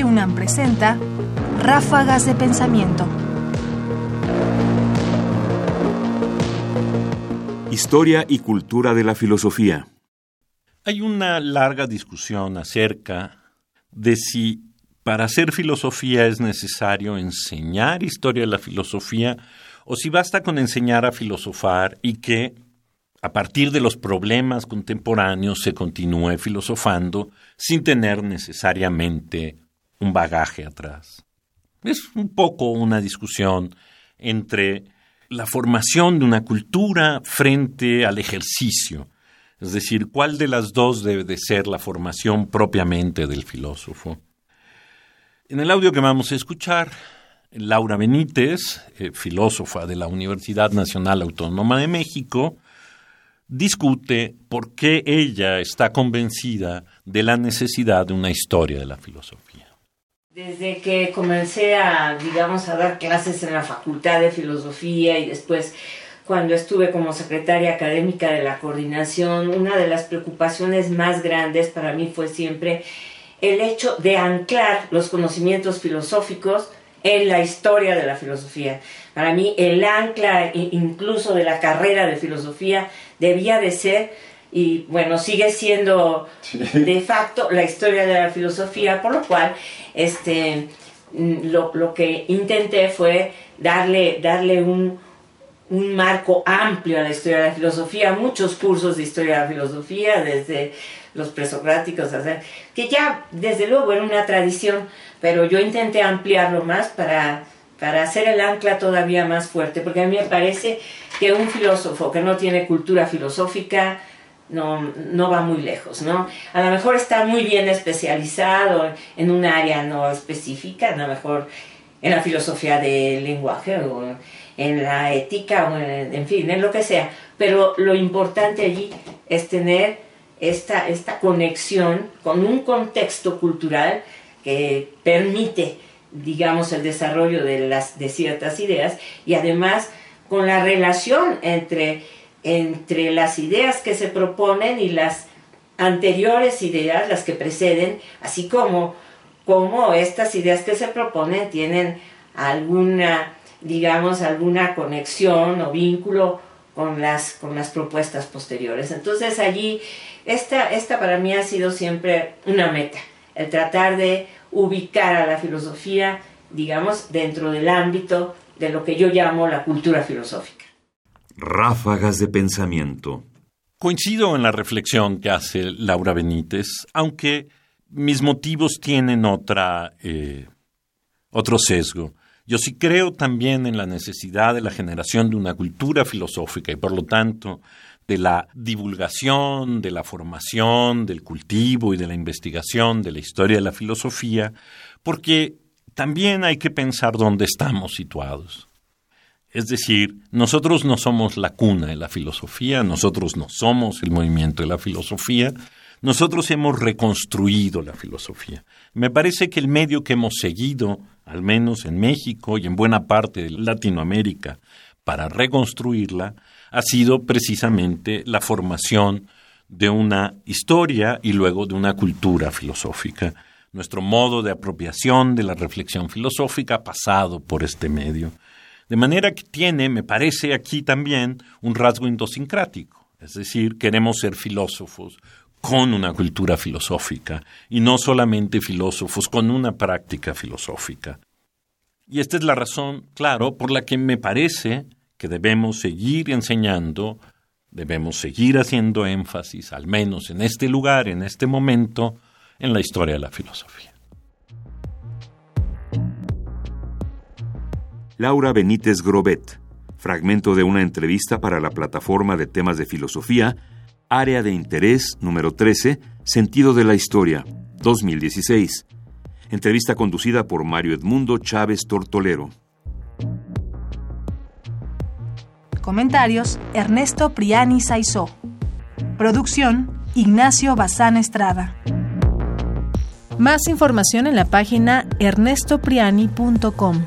Radio UNAM presenta Ráfagas de Pensamiento. Historia y cultura de la filosofía. Hay una larga discusión acerca de si para hacer filosofía es necesario enseñar historia de la filosofía o si basta con enseñar a filosofar y que a partir de los problemas contemporáneos se continúe filosofando sin tener necesariamente un bagaje atrás. Es un poco una discusión entre la formación de una cultura frente al ejercicio, es decir, cuál de las dos debe de ser la formación propiamente del filósofo. En el audio que vamos a escuchar, Laura Benítez, eh, filósofa de la Universidad Nacional Autónoma de México, discute por qué ella está convencida de la necesidad de una historia de la filosofía. Desde que comencé a, digamos, a dar clases en la Facultad de Filosofía y después cuando estuve como secretaria académica de la coordinación, una de las preocupaciones más grandes para mí fue siempre el hecho de anclar los conocimientos filosóficos en la historia de la filosofía. Para mí el ancla incluso de la carrera de filosofía debía de ser, y bueno, sigue siendo de facto la historia de la filosofía, por lo cual este, lo, lo que intenté fue darle, darle un, un marco amplio a la historia de la filosofía, muchos cursos de historia de la filosofía, desde los presocráticos, que ya desde luego era una tradición, pero yo intenté ampliarlo más para, para hacer el ancla todavía más fuerte, porque a mí me parece que un filósofo que no tiene cultura filosófica no, no va muy lejos, ¿no? A lo mejor está muy bien especializado en un área no específica, a lo mejor en la filosofía del lenguaje o en la ética o en, fin, en lo que sea, pero lo importante allí es tener esta, esta conexión con un contexto cultural que permite, digamos, el desarrollo de, las, de ciertas ideas y además con la relación entre, entre las ideas que se proponen y las anteriores ideas, las que preceden, así como, estas ideas que se proponen tienen alguna, digamos, alguna conexión o vínculo con las, con las propuestas posteriores. Entonces allí esta, esta para mí ha sido siempre una meta, el tratar de ubicar a la filosofía, digamos, dentro del ámbito de lo que yo llamo la cultura filosófica. Ráfagas de pensamiento. Coincido en la reflexión que hace Laura Benítez, aunque mis motivos tienen otra, eh, otro sesgo. Yo sí creo también en la necesidad de la generación de una cultura filosófica y por lo tanto de la divulgación, de la formación, del cultivo y de la investigación de la historia de la filosofía, porque también hay que pensar dónde estamos situados. Es decir, nosotros no somos la cuna de la filosofía, nosotros no somos el movimiento de la filosofía, nosotros hemos reconstruido la filosofía. Me parece que el medio que hemos seguido, al menos en México y en buena parte de Latinoamérica, para reconstruirla, ha sido precisamente la formación de una historia y luego de una cultura filosófica. Nuestro modo de apropiación de la reflexión filosófica ha pasado por este medio. De manera que tiene, me parece aquí también, un rasgo idiosincrático. Es decir, queremos ser filósofos con una cultura filosófica y no solamente filósofos con una práctica filosófica. Y esta es la razón, claro, por la que me parece que debemos seguir enseñando, debemos seguir haciendo énfasis, al menos en este lugar, en este momento, en la historia de la filosofía. Laura Benítez Grobet, fragmento de una entrevista para la plataforma de temas de filosofía, Área de Interés número 13, Sentido de la Historia, 2016. Entrevista conducida por Mario Edmundo Chávez Tortolero. Comentarios, Ernesto Priani Saizó. Producción, Ignacio Bazán Estrada. Más información en la página ernestopriani.com.